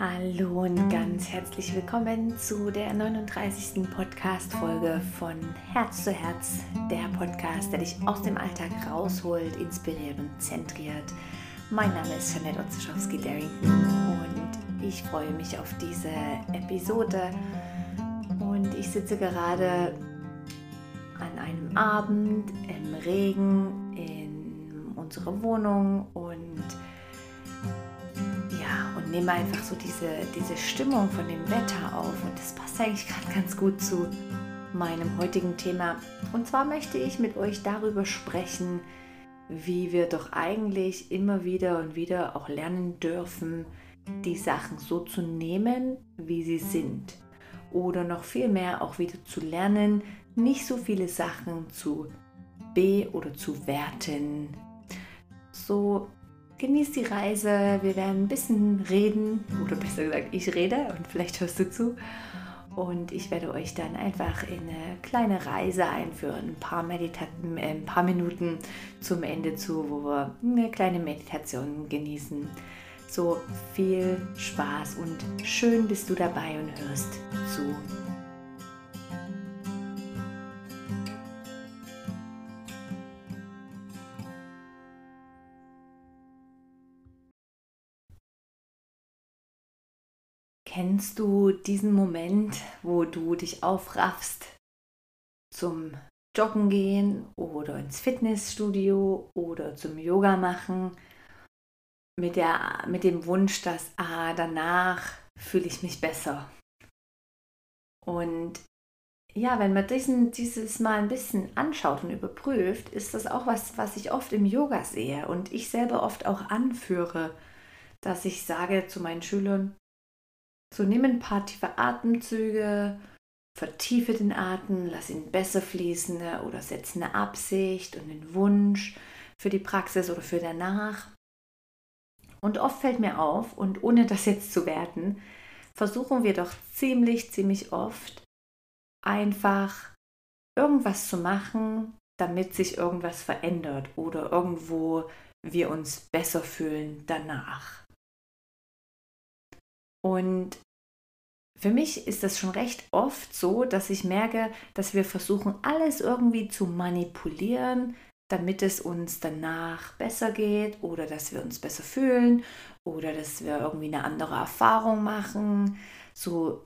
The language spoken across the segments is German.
Hallo und ganz herzlich willkommen zu der 39. Podcast-Folge von Herz zu Herz, der Podcast, der dich aus dem Alltag rausholt, inspiriert und zentriert. Mein Name ist Janette Otzischowski-Darrington und ich freue mich auf diese Episode. Und ich sitze gerade an einem Abend im Regen in unserer Wohnung und nehme einfach so diese, diese Stimmung von dem Wetter auf und das passt eigentlich gerade ganz gut zu meinem heutigen Thema. Und zwar möchte ich mit euch darüber sprechen, wie wir doch eigentlich immer wieder und wieder auch lernen dürfen, die Sachen so zu nehmen, wie sie sind. Oder noch viel mehr auch wieder zu lernen, nicht so viele Sachen zu be- oder zu werten. So Genieß die Reise. Wir werden ein bisschen reden, oder besser gesagt, ich rede und vielleicht hörst du zu. Und ich werde euch dann einfach in eine kleine Reise einführen, ein paar, Medita äh, ein paar Minuten zum Ende zu, wo wir eine kleine Meditation genießen. So viel Spaß und schön bist du dabei und hörst zu. Kennst du diesen Moment, wo du dich aufraffst zum Joggen gehen oder ins Fitnessstudio oder zum Yoga machen mit, der, mit dem Wunsch, dass ah, danach fühle ich mich besser. Und ja, wenn man diesen, dieses mal ein bisschen anschaut und überprüft, ist das auch was, was ich oft im Yoga sehe und ich selber oft auch anführe, dass ich sage zu meinen Schülern, so nimm ein paar tiefe Atemzüge, vertiefe den Atem, lass ihn besser fließen ne, oder setze eine Absicht und einen Wunsch für die Praxis oder für danach. Und oft fällt mir auf, und ohne das jetzt zu werten, versuchen wir doch ziemlich, ziemlich oft einfach irgendwas zu machen, damit sich irgendwas verändert oder irgendwo wir uns besser fühlen danach. Und für mich ist das schon recht oft so, dass ich merke, dass wir versuchen, alles irgendwie zu manipulieren, damit es uns danach besser geht oder dass wir uns besser fühlen oder dass wir irgendwie eine andere Erfahrung machen. So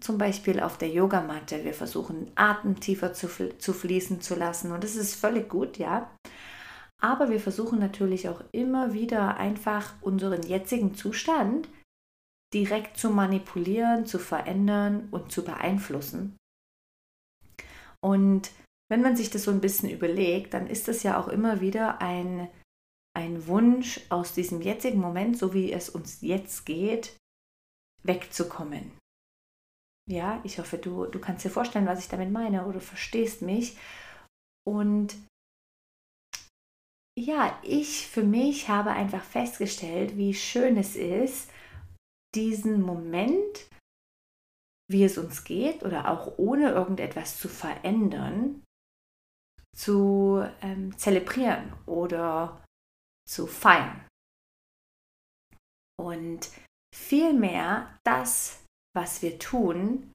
zum Beispiel auf der Yogamatte, wir versuchen Atem tiefer zu, zu fließen zu lassen und das ist völlig gut, ja. Aber wir versuchen natürlich auch immer wieder einfach unseren jetzigen Zustand direkt zu manipulieren, zu verändern und zu beeinflussen. Und wenn man sich das so ein bisschen überlegt, dann ist das ja auch immer wieder ein, ein Wunsch aus diesem jetzigen Moment, so wie es uns jetzt geht, wegzukommen. Ja, ich hoffe, du, du kannst dir vorstellen, was ich damit meine oder verstehst mich. Und ja, ich für mich habe einfach festgestellt, wie schön es ist, diesen Moment, wie es uns geht oder auch ohne irgendetwas zu verändern, zu ähm, zelebrieren oder zu feiern. Und vielmehr das, was wir tun,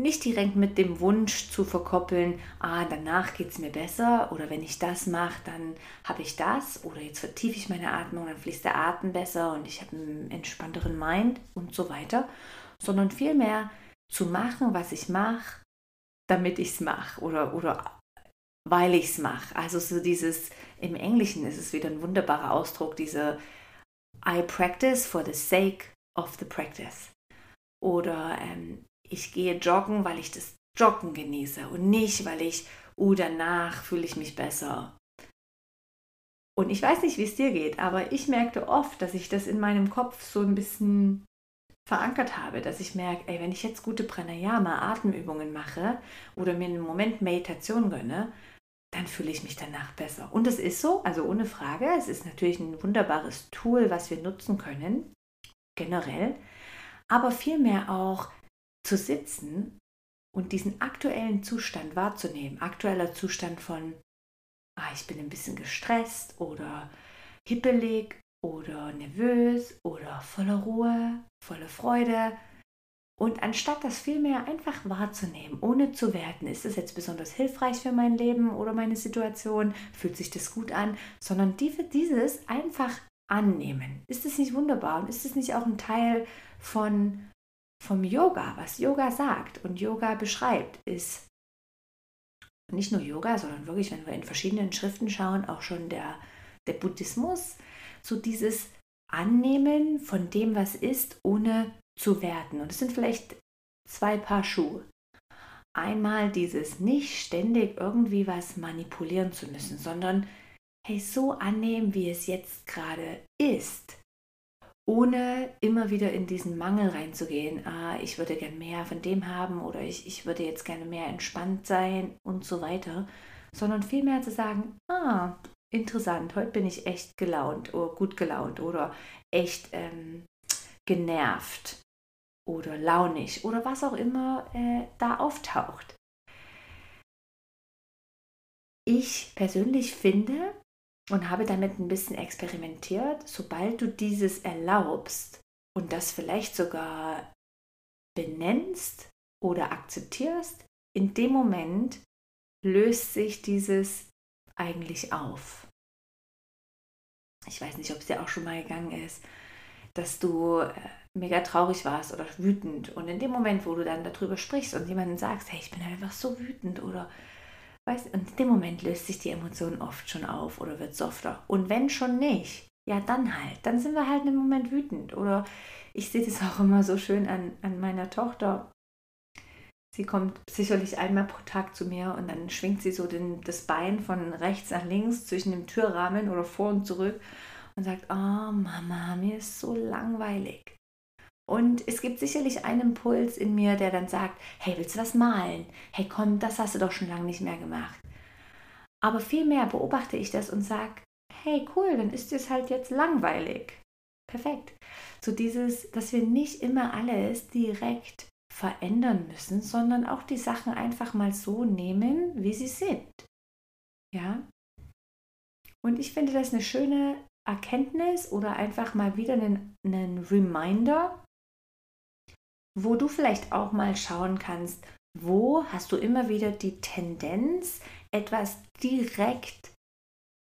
nicht direkt mit dem Wunsch zu verkoppeln, ah, danach geht es mir besser oder wenn ich das mache, dann habe ich das oder jetzt vertiefe ich meine Atmung, dann fließt der Atem besser und ich habe einen entspannteren Mind und so weiter, sondern vielmehr zu machen, was ich mache, damit ich es mache oder, oder weil ich es mache. Also so dieses, im Englischen ist es wieder ein wunderbarer Ausdruck, diese I practice for the sake of the practice. Oder ähm, ich gehe joggen, weil ich das Joggen genieße und nicht, weil ich, uh, danach fühle ich mich besser. Und ich weiß nicht, wie es dir geht, aber ich merkte oft, dass ich das in meinem Kopf so ein bisschen verankert habe, dass ich merke, ey, wenn ich jetzt gute Pranayama, Atemübungen mache oder mir einen Moment Meditation gönne, dann fühle ich mich danach besser. Und es ist so, also ohne Frage, es ist natürlich ein wunderbares Tool, was wir nutzen können, generell, aber vielmehr auch zu sitzen und diesen aktuellen Zustand wahrzunehmen, aktueller Zustand von, ah, ich bin ein bisschen gestresst oder hippelig oder nervös oder voller Ruhe, voller Freude. Und anstatt das vielmehr einfach wahrzunehmen, ohne zu werten, ist es jetzt besonders hilfreich für mein Leben oder meine Situation, fühlt sich das gut an, sondern dieses einfach annehmen. Ist es nicht wunderbar und ist es nicht auch ein Teil von, vom Yoga, was Yoga sagt und Yoga beschreibt, ist nicht nur Yoga, sondern wirklich, wenn wir in verschiedenen Schriften schauen, auch schon der, der Buddhismus, so dieses Annehmen von dem, was ist, ohne zu werten. Und es sind vielleicht zwei Paar Schuhe. Einmal dieses nicht ständig irgendwie was manipulieren zu müssen, sondern hey, so annehmen, wie es jetzt gerade ist, ohne immer wieder in diesen Mangel reinzugehen. Ah, ich würde gern mehr von dem haben oder ich, ich würde jetzt gerne mehr entspannt sein und so weiter, sondern vielmehr zu sagen, ah, interessant, heute bin ich echt gelaunt oder gut gelaunt oder echt ähm, genervt oder launig oder was auch immer äh, da auftaucht. Ich persönlich finde und habe damit ein bisschen experimentiert, sobald du dieses erlaubst und das vielleicht sogar benennst oder akzeptierst, in dem Moment löst sich dieses eigentlich auf? Ich weiß nicht, ob es dir auch schon mal gegangen ist, dass du äh, mega traurig warst oder wütend und in dem Moment, wo du dann darüber sprichst und jemandem sagst, hey, ich bin einfach so wütend oder weißt, und in dem Moment löst sich die Emotion oft schon auf oder wird softer. Und wenn schon nicht, ja dann halt, dann sind wir halt im Moment wütend oder ich sehe das auch immer so schön an, an meiner Tochter. Sie kommt sicherlich einmal pro Tag zu mir und dann schwingt sie so den, das Bein von rechts nach links zwischen dem Türrahmen oder vor und zurück und sagt, oh Mama, mir ist so langweilig. Und es gibt sicherlich einen Impuls in mir, der dann sagt, hey, willst du was malen? Hey, komm, das hast du doch schon lange nicht mehr gemacht. Aber vielmehr beobachte ich das und sage, hey, cool, dann ist es halt jetzt langweilig. Perfekt. So dieses, dass wir nicht immer alles direkt verändern müssen, sondern auch die Sachen einfach mal so nehmen, wie sie sind. Ja? Und ich finde das eine schöne Erkenntnis oder einfach mal wieder einen, einen Reminder, wo du vielleicht auch mal schauen kannst, wo hast du immer wieder die Tendenz, etwas direkt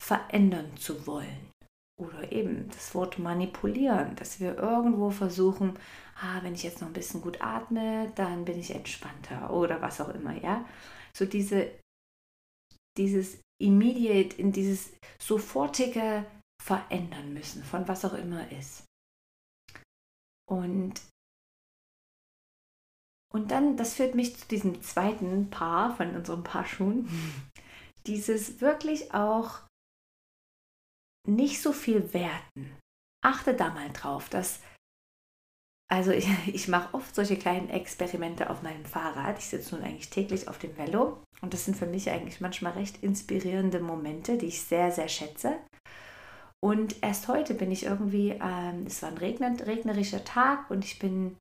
verändern zu wollen. Oder eben das Wort manipulieren, dass wir irgendwo versuchen, ah, wenn ich jetzt noch ein bisschen gut atme, dann bin ich entspannter oder was auch immer, ja. So diese, dieses immediate, in dieses sofortige verändern müssen, von was auch immer ist. Und, und dann, das führt mich zu diesem zweiten Paar von unserem Paar Schuhen, dieses wirklich auch nicht so viel werten. Achte da mal drauf, dass also ich, ich mache oft solche kleinen Experimente auf meinem Fahrrad. Ich sitze nun eigentlich täglich auf dem Velo und das sind für mich eigentlich manchmal recht inspirierende Momente, die ich sehr, sehr schätze. Und erst heute bin ich irgendwie, ähm, es war ein regnerischer Tag und ich bin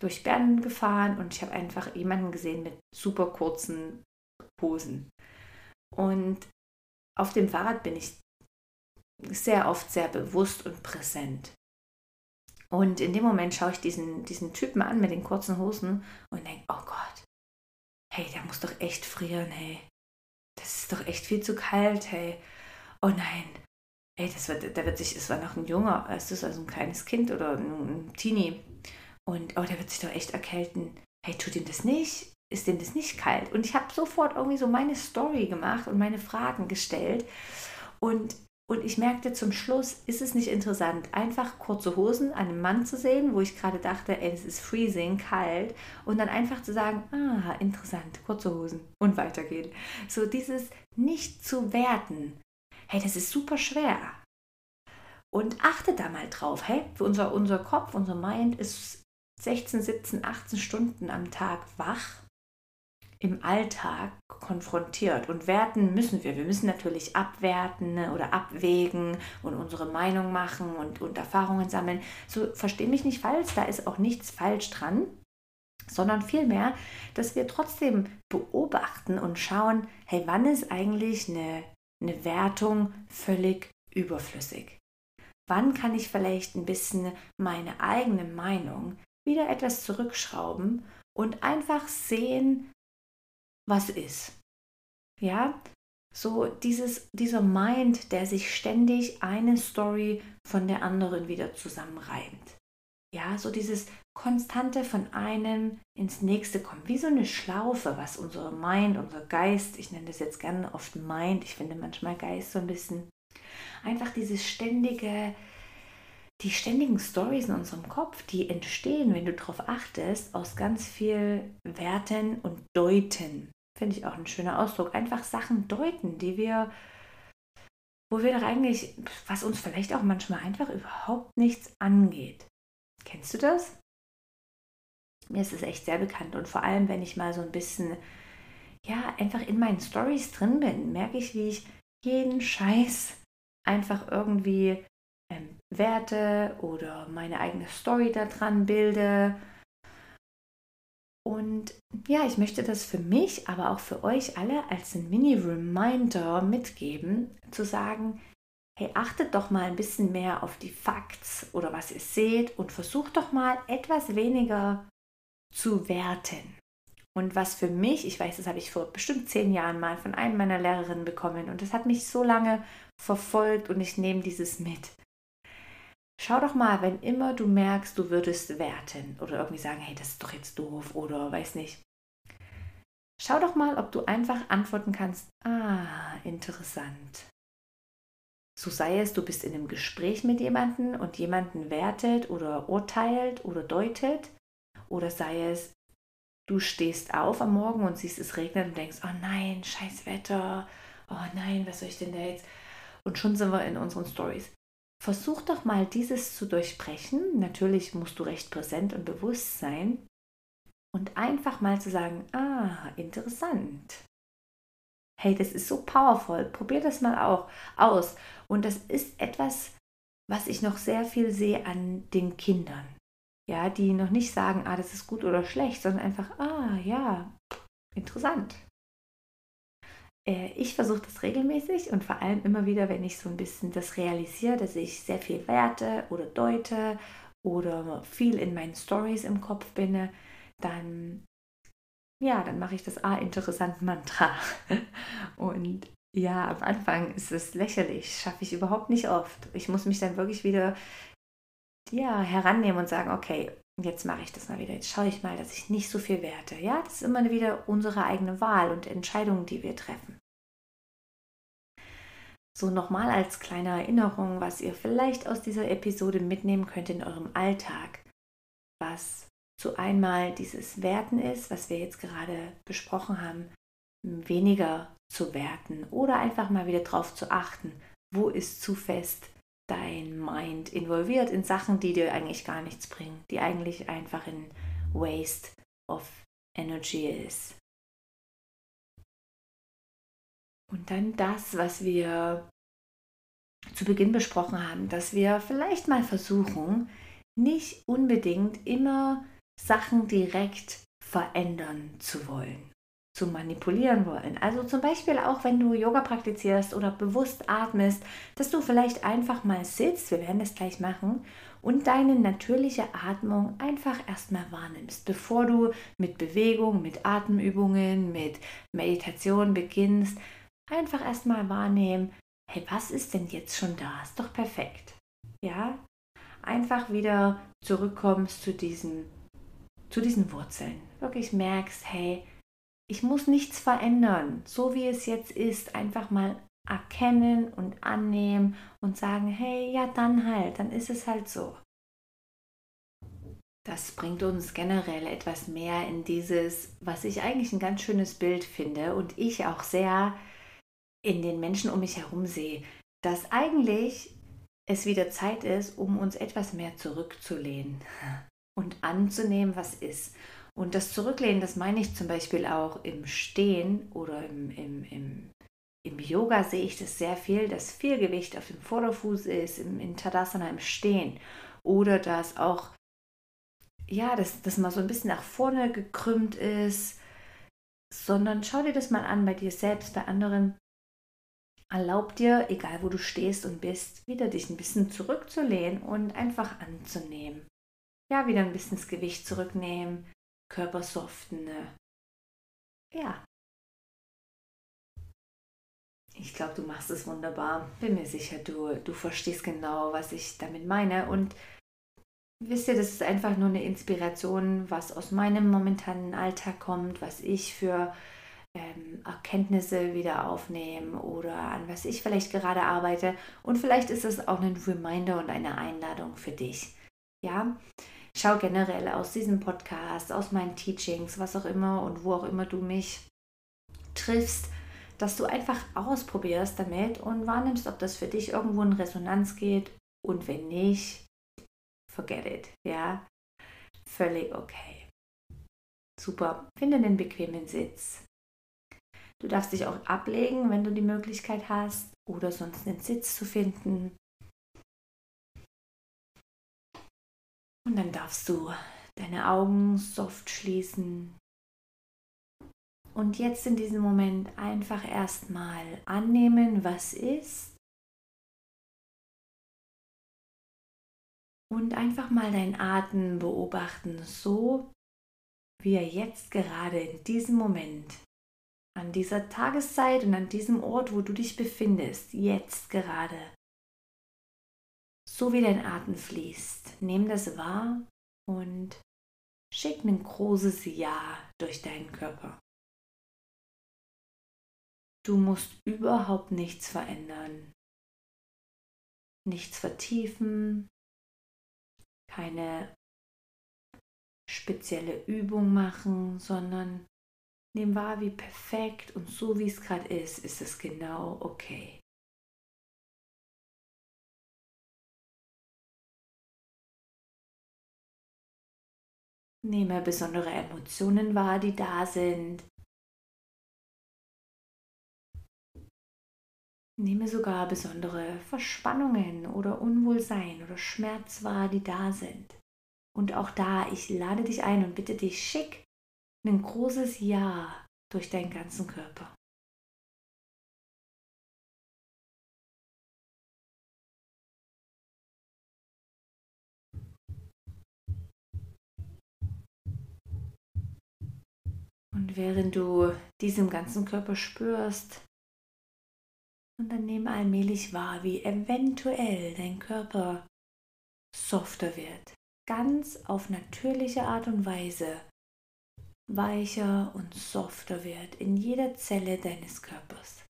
durch Bern gefahren und ich habe einfach jemanden gesehen mit super kurzen Hosen. Und auf dem Fahrrad bin ich sehr oft sehr bewusst und präsent. Und in dem Moment schaue ich diesen, diesen Typen an mit den kurzen Hosen und denke, oh Gott, hey, der muss doch echt frieren, hey. Das ist doch echt viel zu kalt, hey. Oh nein, ey, das wird, der wird sich, es war noch ein Junger, es ist also ein kleines Kind oder ein Teenie. Und oh, der wird sich doch echt erkälten. Hey, tut ihm das nicht? Ist dem das nicht kalt? Und ich habe sofort irgendwie so meine Story gemacht und meine Fragen gestellt. Und und ich merkte zum Schluss, ist es nicht interessant, einfach kurze Hosen an einem Mann zu sehen, wo ich gerade dachte, ey, es ist freezing, kalt, und dann einfach zu sagen, ah, interessant, kurze Hosen und weitergehen. So dieses nicht zu werten, hey, das ist super schwer. Und achte da mal drauf, hey, unser, unser Kopf, unser Mind ist 16, 17, 18 Stunden am Tag wach im Alltag konfrontiert. Und werten müssen wir. Wir müssen natürlich abwerten ne, oder abwägen und unsere Meinung machen und, und Erfahrungen sammeln. So verstehe mich nicht falsch, da ist auch nichts falsch dran, sondern vielmehr, dass wir trotzdem beobachten und schauen, hey, wann ist eigentlich eine, eine Wertung völlig überflüssig? wann kann ich vielleicht ein bisschen meine eigene Meinung wieder etwas zurückschrauben und einfach sehen, was ist. Ja, so dieses, dieser Mind, der sich ständig eine Story von der anderen wieder zusammenreimt. Ja, so dieses konstante von einem ins nächste kommen, wie so eine Schlaufe, was unser Mind, unser Geist, ich nenne das jetzt gerne oft Mind, ich finde manchmal Geist so ein bisschen, einfach dieses ständige, die ständigen Stories in unserem Kopf, die entstehen, wenn du darauf achtest, aus ganz viel Werten und Deuten. Finde ich auch ein schöner Ausdruck. Einfach Sachen deuten, die wir, wo wir doch eigentlich, was uns vielleicht auch manchmal einfach überhaupt nichts angeht. Kennst du das? Mir ist es echt sehr bekannt und vor allem, wenn ich mal so ein bisschen, ja, einfach in meinen Stories drin bin, merke ich, wie ich jeden Scheiß einfach irgendwie werte oder meine eigene Story daran bilde. Und ja, ich möchte das für mich, aber auch für euch alle als ein Mini-Reminder mitgeben, zu sagen, hey, achtet doch mal ein bisschen mehr auf die Facts oder was ihr seht und versucht doch mal etwas weniger zu werten. Und was für mich, ich weiß, das habe ich vor bestimmt zehn Jahren mal von einem meiner Lehrerinnen bekommen und das hat mich so lange verfolgt und ich nehme dieses mit. Schau doch mal, wenn immer du merkst, du würdest werten oder irgendwie sagen, hey, das ist doch jetzt doof oder weiß nicht. Schau doch mal, ob du einfach antworten kannst, ah, interessant. So sei es, du bist in einem Gespräch mit jemandem und jemanden wertet oder urteilt oder deutet. Oder sei es, du stehst auf am Morgen und siehst es regnet und denkst, oh nein, scheiß Wetter, oh nein, was soll ich denn da jetzt? Und schon sind wir in unseren Stories. Versuch doch mal dieses zu durchbrechen. Natürlich musst du recht präsent und bewusst sein. Und einfach mal zu sagen, ah, interessant hey, das ist so powerful, probier das mal auch aus. Und das ist etwas, was ich noch sehr viel sehe an den Kindern. Ja, die noch nicht sagen, ah, das ist gut oder schlecht, sondern einfach, ah, ja, interessant. Äh, ich versuche das regelmäßig und vor allem immer wieder, wenn ich so ein bisschen das realisiere, dass ich sehr viel werte oder deute oder viel in meinen Stories im Kopf bin, dann ja, dann mache ich das A-Interessant-Mantra. Und ja, am Anfang ist es lächerlich, schaffe ich überhaupt nicht oft. Ich muss mich dann wirklich wieder ja, herannehmen und sagen, okay, jetzt mache ich das mal wieder. Jetzt schaue ich mal, dass ich nicht so viel werte. Ja, das ist immer wieder unsere eigene Wahl und Entscheidung, die wir treffen. So nochmal als kleine Erinnerung, was ihr vielleicht aus dieser Episode mitnehmen könnt in eurem Alltag, was zu einmal dieses Werten ist, was wir jetzt gerade besprochen haben, weniger zu werten oder einfach mal wieder darauf zu achten, wo ist zu fest dein Mind involviert in Sachen, die dir eigentlich gar nichts bringen, die eigentlich einfach in Waste of Energy ist. Und dann das, was wir zu Beginn besprochen haben, dass wir vielleicht mal versuchen, nicht unbedingt immer Sachen direkt verändern zu wollen, zu manipulieren wollen. Also zum Beispiel auch, wenn du Yoga praktizierst oder bewusst atmest, dass du vielleicht einfach mal sitzt, wir werden das gleich machen, und deine natürliche Atmung einfach erstmal wahrnimmst, bevor du mit Bewegung, mit Atemübungen, mit Meditation beginnst. Einfach erstmal wahrnehmen, hey, was ist denn jetzt schon da? Ist doch perfekt. Ja, einfach wieder zurückkommst zu diesem zu diesen Wurzeln. Wirklich merkst, hey, ich muss nichts verändern, so wie es jetzt ist, einfach mal erkennen und annehmen und sagen, hey, ja, dann halt, dann ist es halt so. Das bringt uns generell etwas mehr in dieses, was ich eigentlich ein ganz schönes Bild finde und ich auch sehr in den Menschen um mich herum sehe, dass eigentlich es wieder Zeit ist, um uns etwas mehr zurückzulehnen und anzunehmen, was ist. Und das Zurücklehnen, das meine ich zum Beispiel auch im Stehen oder im, im, im, im Yoga sehe ich das sehr viel, dass viel Gewicht auf dem Vorderfuß ist, im, in Tadasana im Stehen. Oder dass auch, ja, dass das mal so ein bisschen nach vorne gekrümmt ist. Sondern schau dir das mal an bei dir selbst, bei anderen. Erlaub dir, egal wo du stehst und bist, wieder dich ein bisschen zurückzulehnen und einfach anzunehmen. Ja, wieder ein bisschen das Gewicht zurücknehmen, Körper soften. Ne? Ja. Ich glaube, du machst es wunderbar. Bin mir sicher, du, du verstehst genau, was ich damit meine. Und wisst ihr, das ist einfach nur eine Inspiration, was aus meinem momentanen Alltag kommt, was ich für ähm, Erkenntnisse wieder aufnehmen oder an was ich vielleicht gerade arbeite. Und vielleicht ist es auch ein Reminder und eine Einladung für dich. Ja, schau generell aus diesem Podcast, aus meinen Teachings, was auch immer und wo auch immer du mich triffst, dass du einfach ausprobierst damit und wahrnimmst, ob das für dich irgendwo in Resonanz geht. Und wenn nicht, forget it. Ja, völlig okay. Super. Finde einen bequemen Sitz. Du darfst dich auch ablegen, wenn du die Möglichkeit hast, oder sonst einen Sitz zu finden. Und dann darfst du deine Augen soft schließen. Und jetzt in diesem Moment einfach erstmal annehmen, was ist. Und einfach mal deinen Atem beobachten, so wie er jetzt gerade in diesem Moment an dieser Tageszeit und an diesem Ort, wo du dich befindest, jetzt gerade, so wie dein Atem fließt, nimm das wahr und schick ein großes Ja durch deinen Körper. Du musst überhaupt nichts verändern, nichts vertiefen, keine spezielle Übung machen, sondern Nimm wahr, wie perfekt und so wie es gerade ist, ist es genau okay. Nehme besondere Emotionen wahr, die da sind. Nehme sogar besondere Verspannungen oder Unwohlsein oder Schmerz wahr, die da sind. Und auch da, ich lade dich ein und bitte dich, schick ein großes Ja durch deinen ganzen Körper. Und während du diesem ganzen Körper spürst, und dann nehme allmählich wahr, wie eventuell dein Körper softer wird. Ganz auf natürliche Art und Weise weicher und softer wird in jeder Zelle deines Körpers.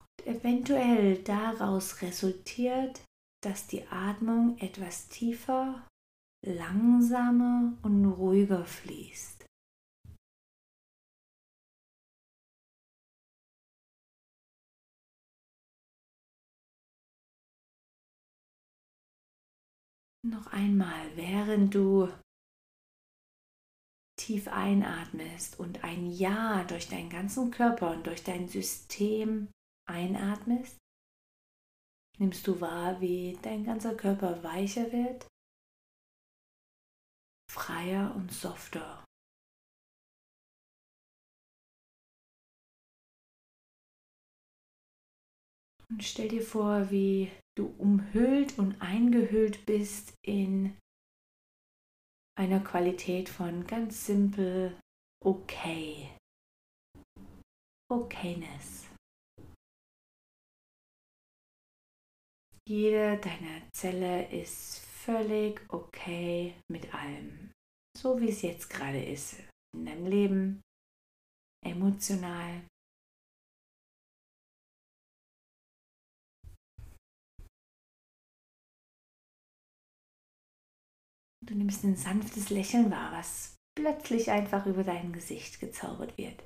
Und eventuell daraus resultiert, dass die Atmung etwas tiefer, langsamer und ruhiger fließt. Noch einmal, während du tief einatmest und ein Ja durch deinen ganzen Körper und durch dein System einatmest, nimmst du wahr, wie dein ganzer Körper weicher wird, freier und softer. Und stell dir vor, wie du umhüllt und eingehüllt bist in einer Qualität von ganz simpel okay. Okayness. Jede deiner Zelle ist völlig okay mit allem, so wie es jetzt gerade ist in deinem Leben, emotional, Du nimmst ein sanftes Lächeln wahr, was plötzlich einfach über dein Gesicht gezaubert wird.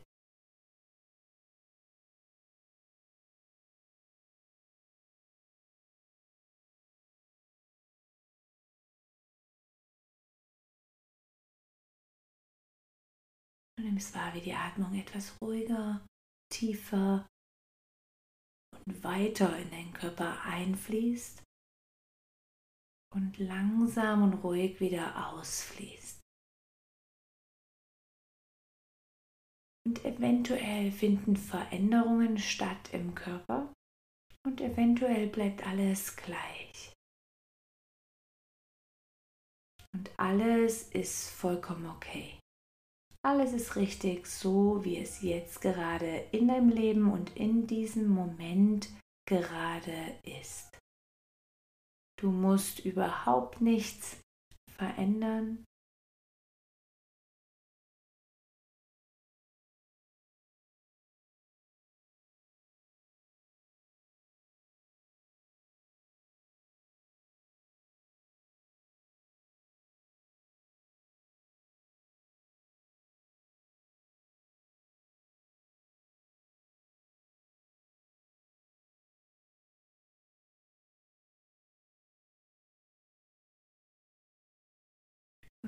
Du nimmst wahr, wie die Atmung etwas ruhiger, tiefer und weiter in deinen Körper einfließt und langsam und ruhig wieder ausfließt. Und eventuell finden Veränderungen statt im Körper und eventuell bleibt alles gleich. Und alles ist vollkommen okay. Alles ist richtig so, wie es jetzt gerade in deinem Leben und in diesem Moment gerade ist. Du musst überhaupt nichts verändern.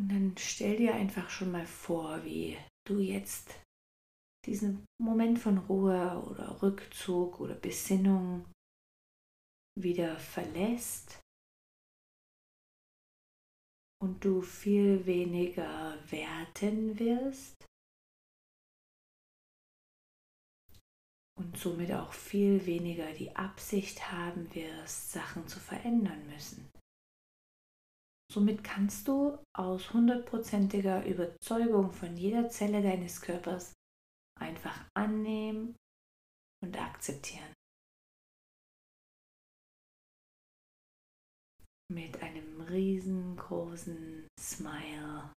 Und dann stell dir einfach schon mal vor, wie du jetzt diesen Moment von Ruhe oder Rückzug oder Besinnung wieder verlässt und du viel weniger werten wirst und somit auch viel weniger die Absicht haben wirst, Sachen zu verändern müssen. Somit kannst du aus hundertprozentiger Überzeugung von jeder Zelle deines Körpers einfach annehmen und akzeptieren. Mit einem riesengroßen Smile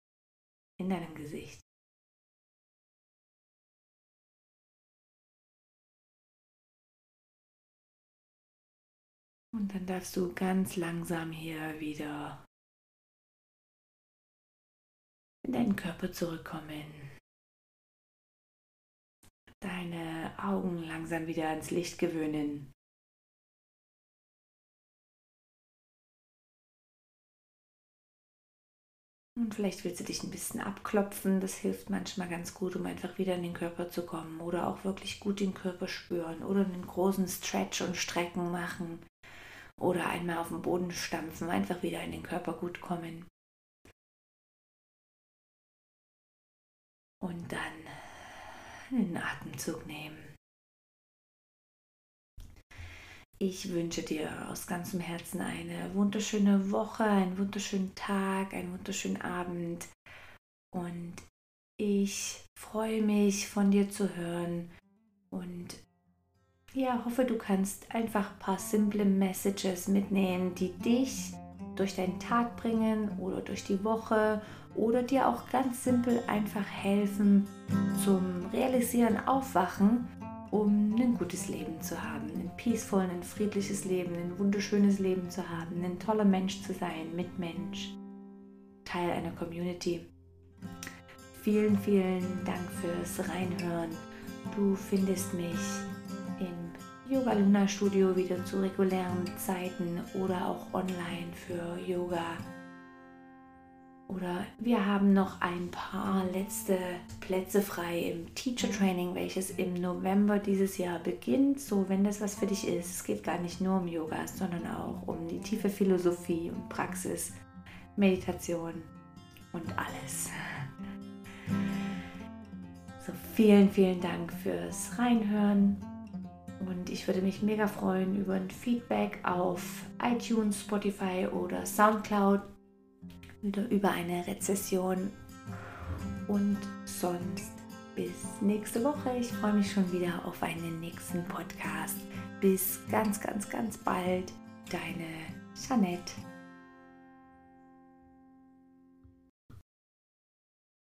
in deinem Gesicht. Und dann darfst du ganz langsam hier wieder in deinen Körper zurückkommen. Deine Augen langsam wieder ans Licht gewöhnen. Und vielleicht willst du dich ein bisschen abklopfen. Das hilft manchmal ganz gut, um einfach wieder in den Körper zu kommen. Oder auch wirklich gut den Körper spüren. Oder einen großen Stretch und Strecken machen. Oder einmal auf den Boden stampfen. Einfach wieder in den Körper gut kommen. Und dann einen Atemzug nehmen. Ich wünsche dir aus ganzem Herzen eine wunderschöne Woche, einen wunderschönen Tag, einen wunderschönen Abend. Und ich freue mich, von dir zu hören. Und ja, hoffe, du kannst einfach ein paar simple Messages mitnehmen, die dich durch deinen Tag bringen oder durch die Woche oder dir auch ganz simpel einfach helfen zum Realisieren, Aufwachen, um ein gutes Leben zu haben, ein peaceful, ein friedliches Leben, ein wunderschönes Leben zu haben, ein toller Mensch zu sein, Mitmensch, Teil einer Community. Vielen, vielen Dank fürs Reinhören. Du findest mich Yoga Luna Studio wieder zu regulären Zeiten oder auch online für Yoga oder wir haben noch ein paar letzte Plätze frei im Teacher Training, welches im November dieses Jahr beginnt. So, wenn das was für dich ist, es geht gar nicht nur um Yoga, sondern auch um die tiefe Philosophie und Praxis, Meditation und alles. So, vielen, vielen Dank fürs Reinhören. Und ich würde mich mega freuen über ein Feedback auf iTunes, Spotify oder Soundcloud wieder über eine Rezession. Und sonst bis nächste Woche. Ich freue mich schon wieder auf einen nächsten Podcast. Bis ganz, ganz, ganz bald. Deine Jeanette.